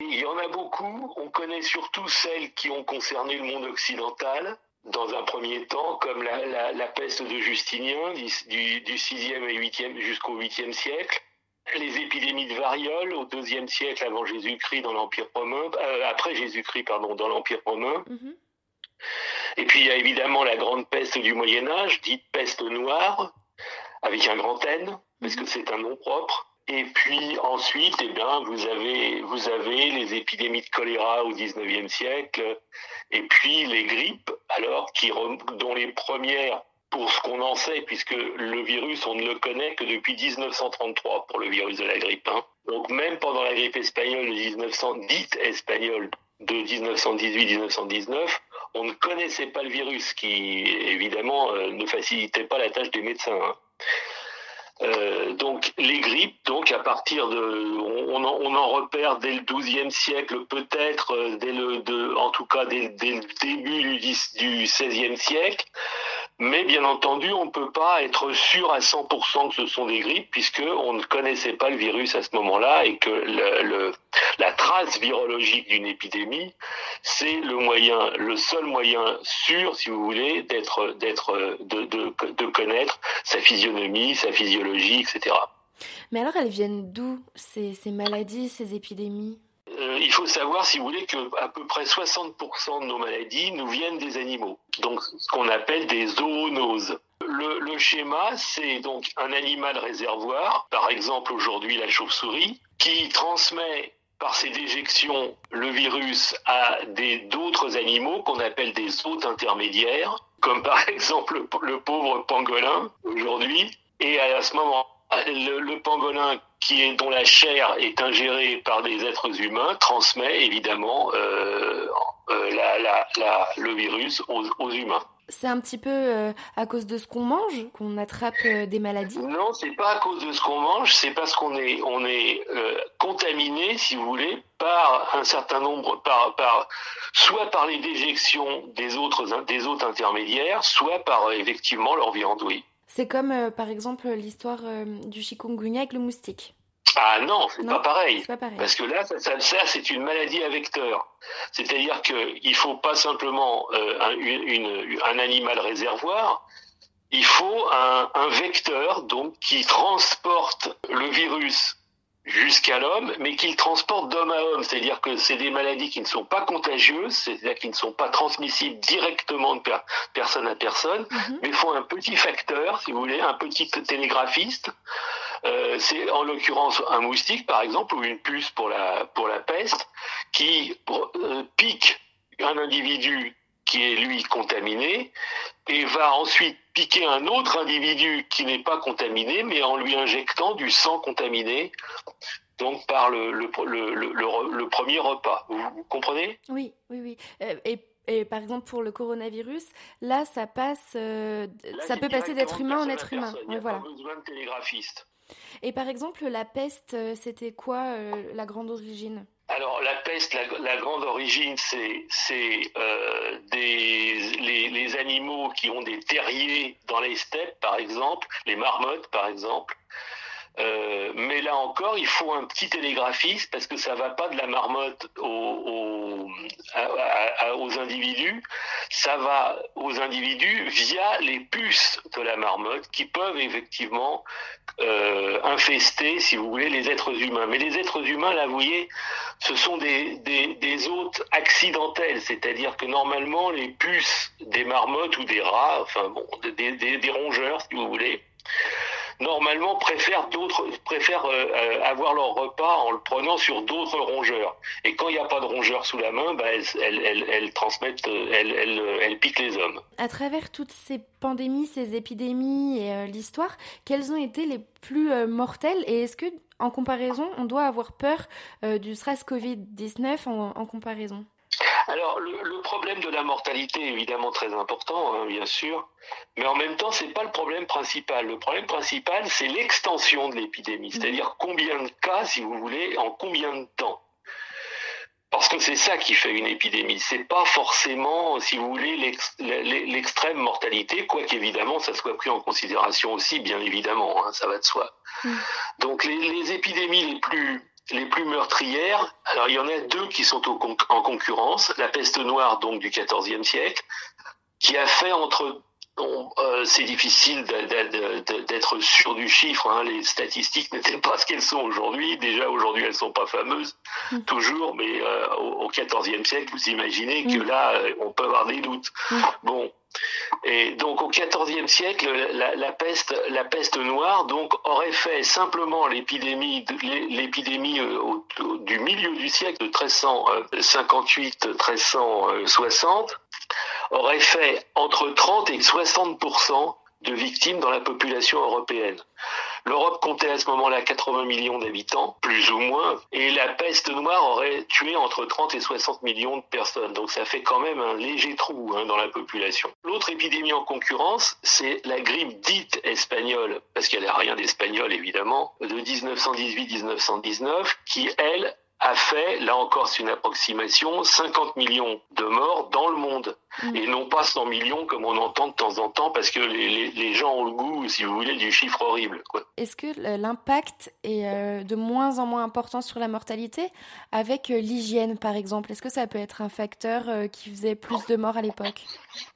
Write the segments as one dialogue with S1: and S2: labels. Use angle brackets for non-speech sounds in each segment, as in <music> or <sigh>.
S1: Il y en a beaucoup. On connaît surtout celles qui ont concerné le monde occidental dans un premier temps, comme la, peste de Justinien du, du 6e et 8e jusqu'au 8e siècle, les épidémies de variole au IIe siècle avant Jésus-Christ dans l'Empire romain, euh, après Jésus-Christ, pardon, dans l'Empire romain. Mhm. Et puis il y a évidemment la grande peste du Moyen Âge, dite peste noire, avec un grand N, parce que c'est un nom propre. Et puis ensuite, eh bien, vous avez, les épidémies de choléra au XIXe siècle, et puis les grippes, alors dont les premières, pour ce qu'on en sait, puisque le virus, on ne le connaît que depuis 1933 pour le virus de la grippe. Hein. Donc même pendant la grippe espagnole de 1900, dite espagnole de 1918-1919, on ne connaissait pas le virus, qui évidemment euh, ne facilitait pas la tâche des médecins. Hein. Donc les grippes, donc à partir de, on, en, repère dès le XIIe siècle, peut-être euh, dès le, de, en tout cas dès, le début du, du XVIe siècle. Mais bien entendu, on ne peut pas être sûr à 100% que ce sont des grippes puisque on ne connaissait pas le virus à ce moment-là et que le, la trace virologique d'une épidémie, c'est le moyen, le seul moyen sûr, si vous voulez, d'être, d'être, de, de, de connaître sa physionomie, sa physiologie, etc.
S2: Mais alors, elles viennent d'où ces, ces maladies, ces épidémies?
S1: Euh, il faut savoir, si vous voulez, que à peu près 60% de nos maladies nous viennent des animaux, donc ce qu'on appelle des zoonoses. Le, le schéma, c'est donc un animal réservoir, par exemple aujourd'hui la chauve-souris, qui transmet par ses déjections le virus à d'autres animaux qu'on appelle des hôtes intermédiaires, comme par <laughs> exemple le pauvre pangolin aujourd'hui. Et à ce moment le, le, pangolin dont la chair est ingérée par des êtres humains transmet évidemment euh, euh, le virus aux humains.
S2: C'est un petit peu euh, à cause de ce qu'on mange qu'on attrape euh, des maladies?
S1: Non, c'est pas à cause de ce qu'on mange, c'est parce qu'on est, on est euh, contaminé, si vous voulez, par un certain nombre, par, par, soit par les déjections des autres, des autres intermédiaires, soit par effectivement leur viande, oui.
S2: C'est comme, par exemple, l'histoire du chikungunya avec le moustique.
S1: Ah non, c'est pas pareil. pas pareil. Parce que là, ça, ça, c'est une maladie à vecteur. C'est-à-dire qu'il faut pas simplement euh, un, une, un, animal réservoir, il faut un, un, vecteur donc qui transporte le virus jusqu'à l'homme, mais qu'il transporte d'homme à homme. C'est-à-dire que c'est des maladies qui ne sont pas contagieuses, c'est-à-dire qui ne sont pas transmissibles directement de personne à personne, mhm. mais font un petit facteur, si vous voulez, un petit télégraphiste. Euh, c'est en l'occurrence un moustique, par exemple, ou une puce pour la, pour la peste, qui euh, pique un individu qui est lui contaminé et va ensuite piquer un autre individu qui n'est pas contaminé, mais en lui injectant du sang contaminé, donc par le, le, le, le premier repas. Vous, comprenez?
S2: Oui, oui, oui. Euh, et, et, par exemple, pour le coronavirus, là, ça passe, euh, ça peut passer d'être humain en être humain.
S1: Il n'y a voilà. pas besoin de télégraphiste.
S2: Et par exemple, la peste, euh, c'était quoi la grande origine?
S1: Alors la peste, la, grande origine, c'est euh, les, animaux qui ont des terriers dans les steppes, par exemple, les marmottes, par exemple. Euh, mais là encore, il faut un petit télégraphiste parce que ça va pas de la marmotte aux, aux, individus, ça va aux individus via les puces de la marmotte qui peuvent effectivement euh, infester, si vous voulez, les êtres humains. Mais les êtres humains, là, vous voyez, ce sont des, des, des hôtes accidentels, c'est-à-dire que normalement, les puces des marmottes ou des rats, enfin bon, des, des rongeurs, si vous voulez, normalement préfèrent d'autres préfèrent euh, euh, avoir leur repas en le prenant sur d'autres rongeurs. Et quand il n'y a pas de rongeurs sous la main, bah, elles, transmettent, euh, elles, piquent les hommes.
S2: À travers toutes ces pandémies, ces épidémies et l'histoire, quelles ont été les plus mortelles? Et est-ce que en comparaison, on doit avoir peur du SRAS Covid-19 en comparaison?
S1: Alors, le, problème de la mortalité est évidemment très important, hein, bien sûr, mais en même temps, c'est pas le problème principal. Le problème principal, c'est l'extension de l'épidémie, mhm. c'est-à-dire combien de cas, si vous voulez, en combien de temps. Parce que c'est ça qui fait une épidémie. C'est pas forcément, si vous voulez, l'extrême mortalité, quoique évidemment ça soit pris en considération aussi, bien évidemment, hein, ça va de soi. Mhm. Donc les, les, épidémies les plus les plus meurtrières, alors il y en a deux qui sont en concurrence. La peste noire, donc du XIVe siècle, qui a fait entre euh, c'est difficile d'être sûr du chiffre. Hein. Les statistiques n'étaient pas ce qu'elles sont aujourd'hui. Déjà aujourd'hui, elles sont pas fameuses mm. toujours, mais euh, au XIVe siècle, vous imaginez que mm. là, euh, on peut avoir des doutes. Mm. Bon. Et donc au XIVe siècle, la, peste, noire, donc aurait fait simplement l'épidémie, l'épidémie du milieu du siècle de 1358-1360 aurait fait entre 30 et 60% de victimes dans la population européenne. L'Europe comptait à ce moment-là 80 millions d'habitants, plus ou moins, et la peste noire aurait tué entre 30 et 60 millions de personnes. Donc ça fait quand même un léger trou hein, dans la population. L'autre épidémie en concurrence, c'est la grippe dite espagnole, parce qu'elle n'a rien d'espagnol évidemment, de 1918-1919, qui elle a fait, là encore c'est une approximation, 50 millions de morts dans le monde. Mm. Et non pas 100 millions comme on entend de temps en temps parce que les, les, gens ont le goût, si vous voulez, du chiffre horrible.
S2: Est-ce que l'impact est euh, de moins en moins important sur la mortalité avec euh, l'hygiène par exemple? Est-ce que ça peut être un facteur euh, qui faisait plus de morts à l'époque?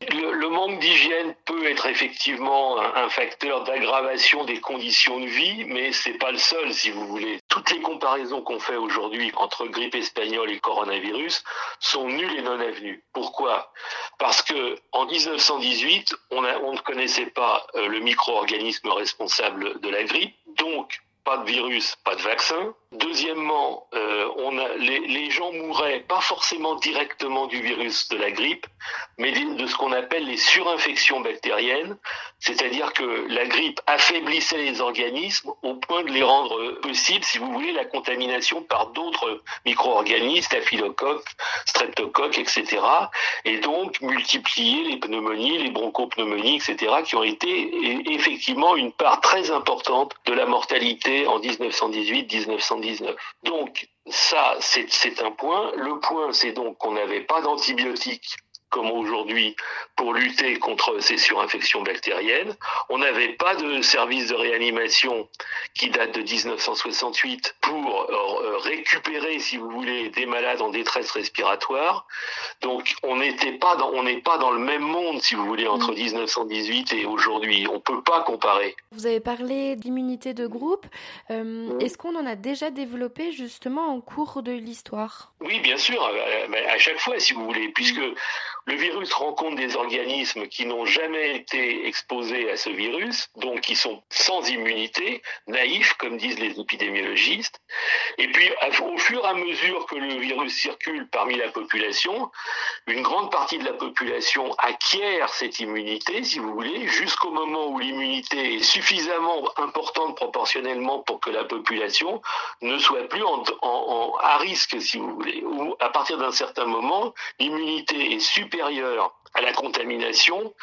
S1: Le, manque d'hygiène peut être effectivement un, facteur d'aggravation des conditions de vie, mais c'est pas le seul, si vous voulez. Toutes les comparaisons qu'on fait aujourd'hui entre grippe espagnole et coronavirus sont nulles et non avenues. Pourquoi? Parce que en 1918, on, ne connaissait pas euh, le micro-organisme responsable de la grippe, donc pas de virus, pas de vaccin. Deuxièmement, euh, on a, les, gens mouraient pas forcément directement du virus de la grippe, mais de ce qu'on appelle les surinfections bactériennes, c'est-à-dire que la grippe affaiblissait les organismes au point de les rendre possibles, si vous voulez, la contamination par d'autres micro-organismes, staphylocoques, streptocoques, etc. Et donc multiplier les pneumonies, les bronchopneumonies, etc., qui ont été effectivement une part très importante de la mortalité en 1918-1919. Donc ça, c'est un point. Le point, c'est donc qu'on n'avait pas d'antibiotiques comme aujourd'hui pour lutter contre ces surinfections bactériennes. On n'avait pas de service de réanimation qui date de 1968 pour euh, récupérer, si vous voulez, des malades en détresse respiratoire. Donc on n'était pas dans, on n'est pas dans le même monde, si vous voulez, entre 1918 mm. et aujourd'hui. On peut pas comparer.
S2: Vous avez parlé d'immunité de groupe. Euh, mm. Est-ce qu'on en a déjà développé justement en cours de l'histoire?
S1: Oui, bien sûr, à, chaque fois, si vous voulez, puisque mm. Le virus rencontre des organismes qui n'ont jamais été exposés à ce virus, donc qui sont sans immunité, naïfs, comme disent les épidémiologistes. Et puis, au fur et à mesure que le virus circule parmi la population, une grande partie de la population acquiert cette immunité, si vous voulez, jusqu'au moment où l'immunité est suffisamment importante proportionnellement pour que la population ne soit plus en, à risque, si vous voulez. Ou à partir d'un certain moment, l'immunité est supérieure à la contamination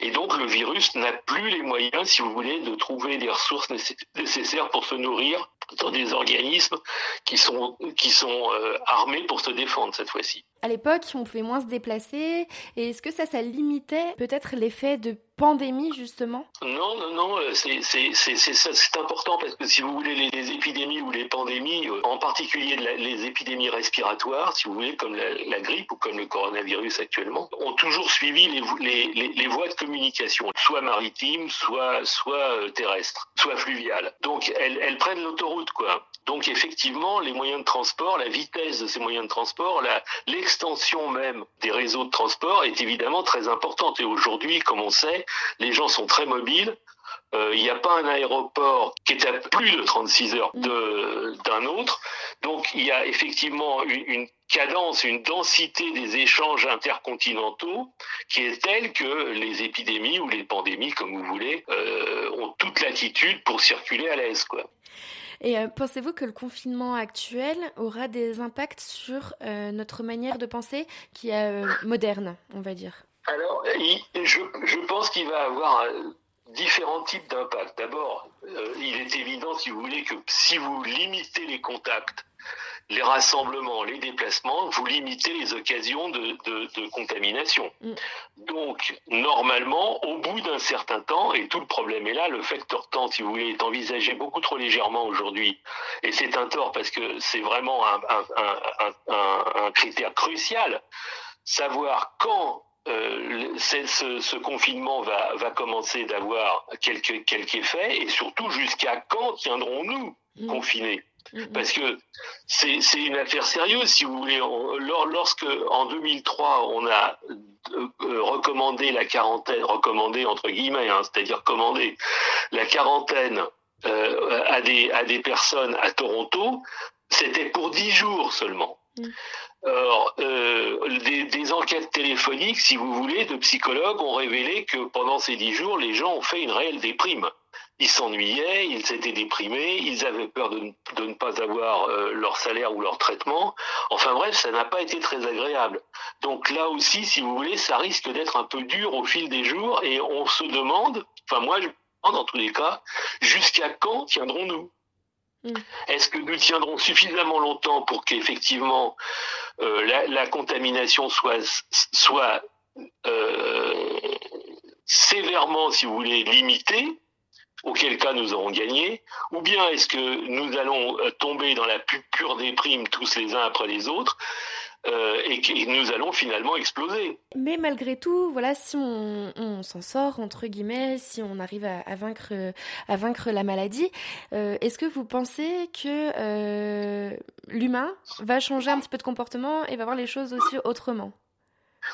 S1: et donc le virus n'a plus les moyens, si vous voulez, de trouver des ressources nécessaires pour se nourrir dans des organismes qui sont, qui sont euh, armés pour se défendre cette fois-ci.
S2: À l'époque, on pouvait moins se déplacer. Et est-ce que ça, ça limitait peut-être l'effet de pandémie, justement?
S1: Non, non, non. Euh, c'est important parce que si vous voulez, les, épidémies ou les pandémies, euh, en particulier les épidémies respiratoires, si vous voulez, comme la, grippe ou comme le coronavirus actuellement, ont toujours suivi les, voies de communication, soit maritimes, soit, soit terrestres, soit fluviales. Donc, elles, prennent l'autoroute, quoi. Donc effectivement, les moyens de transport, la vitesse de ces moyens de transport, l'extension même des réseaux de transport est évidemment très importante. Et aujourd'hui, comme on sait, les gens sont très mobiles. Euh, il n'y a pas un aéroport qui est à plus de 36 heures d'un autre. Donc il y a effectivement une, cadence, une densité des échanges intercontinentaux qui est telle que les épidémies ou les pandémies, comme vous voulez, euh, ont toute l'attitude pour circuler à l'aise.
S2: Et euh, pensez-vous que le confinement actuel aura des impacts sur euh, notre manière de penser qui est euh, moderne, on va dire?
S1: Alors, je, je, pense qu'il va avoir différents types d'impacts. D'abord, il est évident, si vous voulez, que si vous limitez les contacts, les rassemblements, les déplacements, vous limitez les occasions de, de, contamination. Mm. Donc, normalement, au bout d'un certain temps, et tout le problème est là, le facteur temps, si vous voulez, est envisagé beaucoup trop légèrement aujourd'hui. Et c'est un tort parce que c'est vraiment un, un, un, un, critère crucial. Savoir quand euh, ce, ce, confinement va, va commencer d'avoir quelques, quelques effets et surtout jusqu'à quand tiendrons-nous mm. confinés? Parce que c'est une affaire sérieuse, si vous voulez. lorsque, en 2003, on a euh, euh, recommandé la quarantaine, recommandé entre guillemets, hein, c'est-à-dire commandé la quarantaine euh, à, des, à des personnes à Toronto, c'était pour dix jours seulement. Mm. Alors, des, des, enquêtes téléphoniques, si vous voulez, de psychologues ont révélé que pendant ces dix jours, les gens ont fait une réelle déprime ils s'ennuyaient, ils étaient déprimés, ils avaient peur de, ne pas avoir euh, leur salaire ou leur traitement. Enfin bref, ça n'a pas été très agréable. Donc là aussi, si vous voulez, ça risque d'être un peu dur au fil des jours et on se demande, enfin moi je dans tous les cas, jusqu'à quand tiendrons-nous? Mm. Est-ce que nous tiendrons suffisamment longtemps pour qu'effectivement euh, la, la, contamination soit, soit euh, sévèrement, si vous voulez, limitée? Auquel cas nous aurons gagné, ou bien est-ce que nous allons euh, tomber dans la pure déprime tous les uns après les autres euh, et que nous allons finalement exploser.
S2: Mais malgré tout, voilà, si on, s'en sort entre guillemets, si on arrive à, vaincre à vaincre la maladie, euh, est-ce que vous pensez que l'humain va changer un petit peu de comportement et va voir les choses aussi autrement?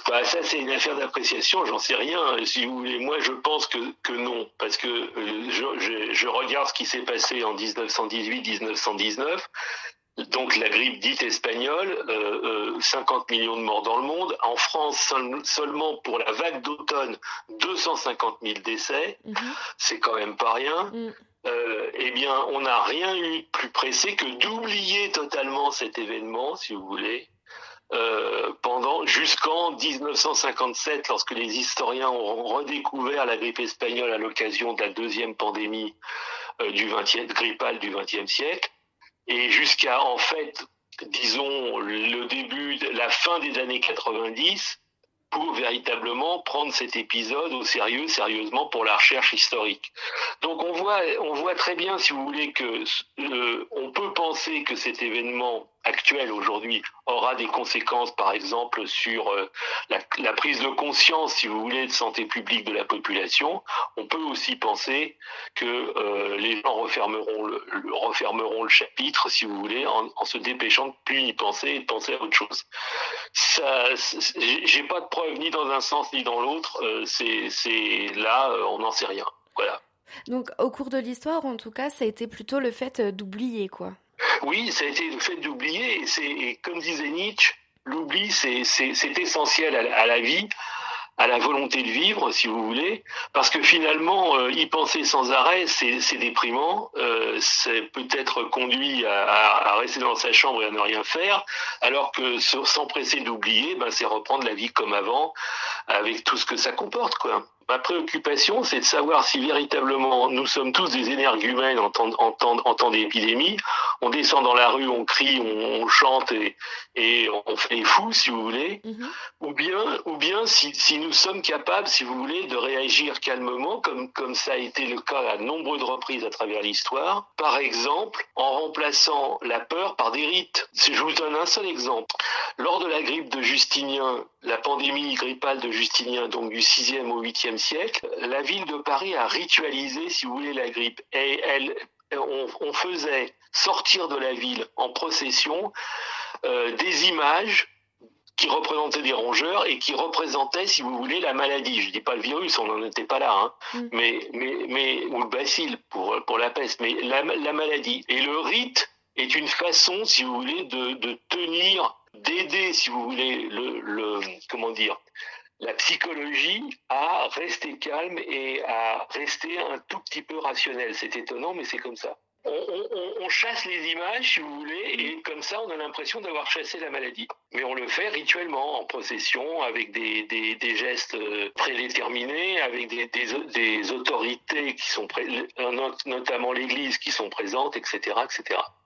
S1: Bah, ça, c'est une affaire d'appréciation, j'en sais rien. Si vous voulez, moi, je pense que, que non, parce que euh, je, je, regarde ce qui s'est passé en 1918-1919. Donc la grippe dite espagnole, euh, 50 euh, millions de morts dans le monde. En France, seulement pour la vague d'automne, 250 000 décès. Mhm. C'est quand même pas rien. Mm. Euh, eh bien, on n'a rien eu de plus pressé que d'oublier totalement cet événement, si vous voulez, euh, pendant jusqu'en 1957, lorsque les historiens ont redécouvert la grippe espagnole à l'occasion de la deuxième pandémie euh, du 20e, grippale du XXe siècle, et jusqu'à en fait, disons le début, la fin des années 90, pour véritablement prendre cet épisode au sérieux, sérieusement pour la recherche historique. Donc on voit, on voit très bien, si vous voulez, que euh, on peut penser que cet événement actuel aujourd'hui aura des conséquences, par exemple, sur euh, la, prise de conscience, si vous voulez, de santé publique de la population. On peut aussi penser que euh, les gens refermeront le, refermeront le chapitre, si vous voulez, en, se dépêchant de plus y penser et de penser à autre chose. Ça, j'ai pas de preuve ni dans un sens ni dans l'autre. Euh, c'est là, on n'en sait rien. Voilà.
S2: Donc, au cours de l'histoire, en tout cas, ça a été plutôt le fait d'oublier, quoi.
S1: Oui, ça a été le fait d'oublier. Et, comme disait Nietzsche, l'oubli, c'est essentiel à, la vie à la volonté de vivre, si vous voulez, parce que finalement, euh, y penser sans arrêt, c'est déprimant, euh, c'est peut-être conduit à, à, rester dans sa chambre et à ne rien faire, alors que s'empresser d'oublier, ben, c'est reprendre la vie comme avant, avec tout ce que ça comporte, quoi. Ma préoccupation, c'est de savoir si véritablement nous sommes tous des énergumènes en temps, en temps, en temps d'épidémie. On descend dans la rue, on crie, on, chante et, et, on fait les fous, si vous voulez. Mhm. Ou bien, ou bien si, si, nous sommes capables, si vous voulez, de réagir calmement, comme, comme ça a été le cas à nombreuses reprises à travers l'histoire. Par exemple, en remplaçant la peur par des rites. Je vous donne un seul exemple. Lors de la grippe de Justinien, la pandémie grippale de Justinien, donc du 6e au 8e siècle, la ville de Paris a ritualisé, si vous voulez, la grippe. Et elle, on, faisait sortir de la ville en procession euh, des images qui représentaient des rongeurs et qui représentaient, si vous voulez, la maladie. Je dis pas le virus, on n'en était pas là, hein. mm. mais, mais, mais, ou le bacille pour, pour la peste, mais la, la maladie. Et le rite est une façon, si vous voulez, de, de tenir d'aider, si vous voulez, le, le, comment dire, la psychologie à rester calme et à rester un tout petit peu rationnel. C'est étonnant, mais c'est comme ça. On, on, on, chasse les images, si vous voulez, et comme ça, on a l'impression d'avoir chassé la maladie. Mais on le fait rituellement, en procession, avec des, des, des gestes euh, prédéterminés, avec des, des, autorités qui sont, notamment l'Église, qui sont présentes, etc., etc.